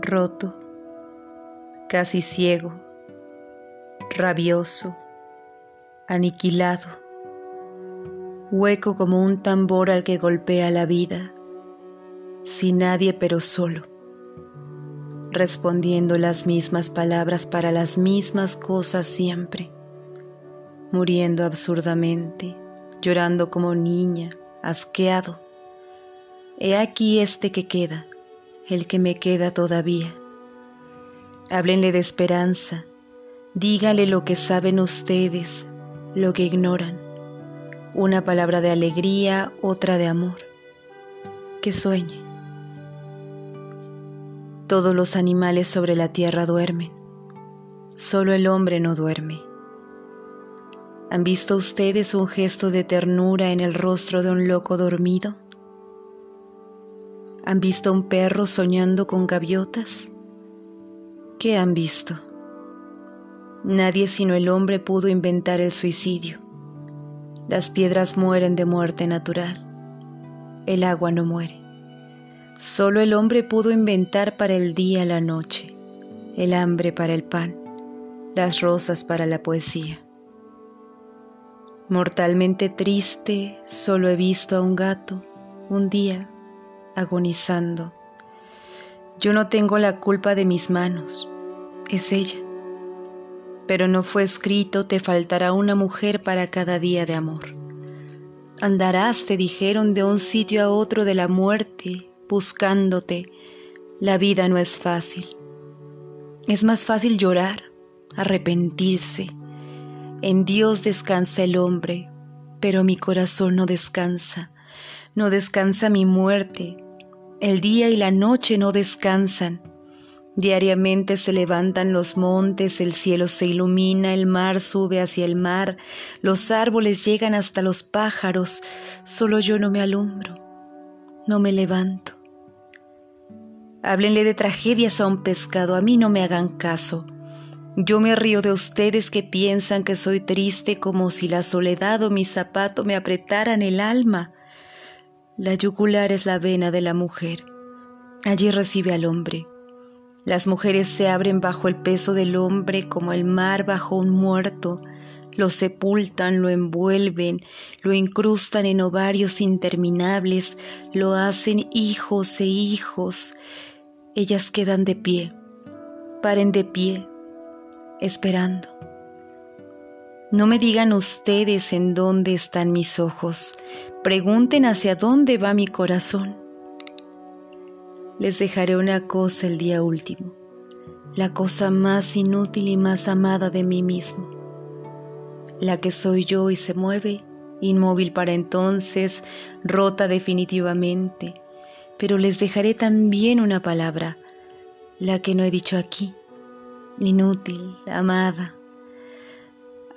roto, casi ciego, rabioso, aniquilado, hueco como un tambor al que golpea la vida, sin nadie pero solo, respondiendo las mismas palabras para las mismas cosas siempre, muriendo absurdamente, llorando como niña, asqueado. He aquí este que queda, el que me queda todavía. Háblenle de esperanza, díganle lo que saben ustedes, lo que ignoran. Una palabra de alegría, otra de amor. Que sueñe. Todos los animales sobre la tierra duermen, solo el hombre no duerme. ¿Han visto ustedes un gesto de ternura en el rostro de un loco dormido? ¿Han visto un perro soñando con gaviotas? ¿Qué han visto? Nadie sino el hombre pudo inventar el suicidio. Las piedras mueren de muerte natural. El agua no muere. Solo el hombre pudo inventar para el día la noche, el hambre para el pan, las rosas para la poesía. Mortalmente triste, solo he visto a un gato un día agonizando. Yo no tengo la culpa de mis manos, es ella. Pero no fue escrito, te faltará una mujer para cada día de amor. Andarás, te dijeron, de un sitio a otro de la muerte, buscándote. La vida no es fácil. Es más fácil llorar, arrepentirse. En Dios descansa el hombre, pero mi corazón no descansa. No descansa mi muerte, el día y la noche no descansan. Diariamente se levantan los montes, el cielo se ilumina, el mar sube hacia el mar, los árboles llegan hasta los pájaros, solo yo no me alumbro, no me levanto. Háblenle de tragedias a un pescado, a mí no me hagan caso. Yo me río de ustedes que piensan que soy triste como si la soledad o mi zapato me apretaran el alma. La yugular es la vena de la mujer. Allí recibe al hombre. Las mujeres se abren bajo el peso del hombre como el mar bajo un muerto. Lo sepultan, lo envuelven, lo incrustan en ovarios interminables, lo hacen hijos e hijos. Ellas quedan de pie, paren de pie, esperando. No me digan ustedes en dónde están mis ojos, pregunten hacia dónde va mi corazón. Les dejaré una cosa el día último, la cosa más inútil y más amada de mí mismo, la que soy yo y se mueve, inmóvil para entonces, rota definitivamente, pero les dejaré también una palabra, la que no he dicho aquí, inútil, amada,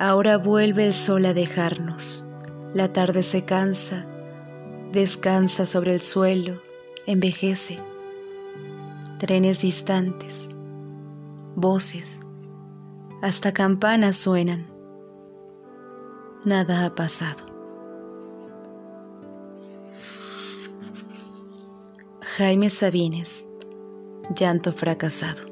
Ahora vuelve el sol a dejarnos. La tarde se cansa, descansa sobre el suelo, envejece. Trenes distantes, voces, hasta campanas suenan. Nada ha pasado. Jaime Sabines, llanto fracasado.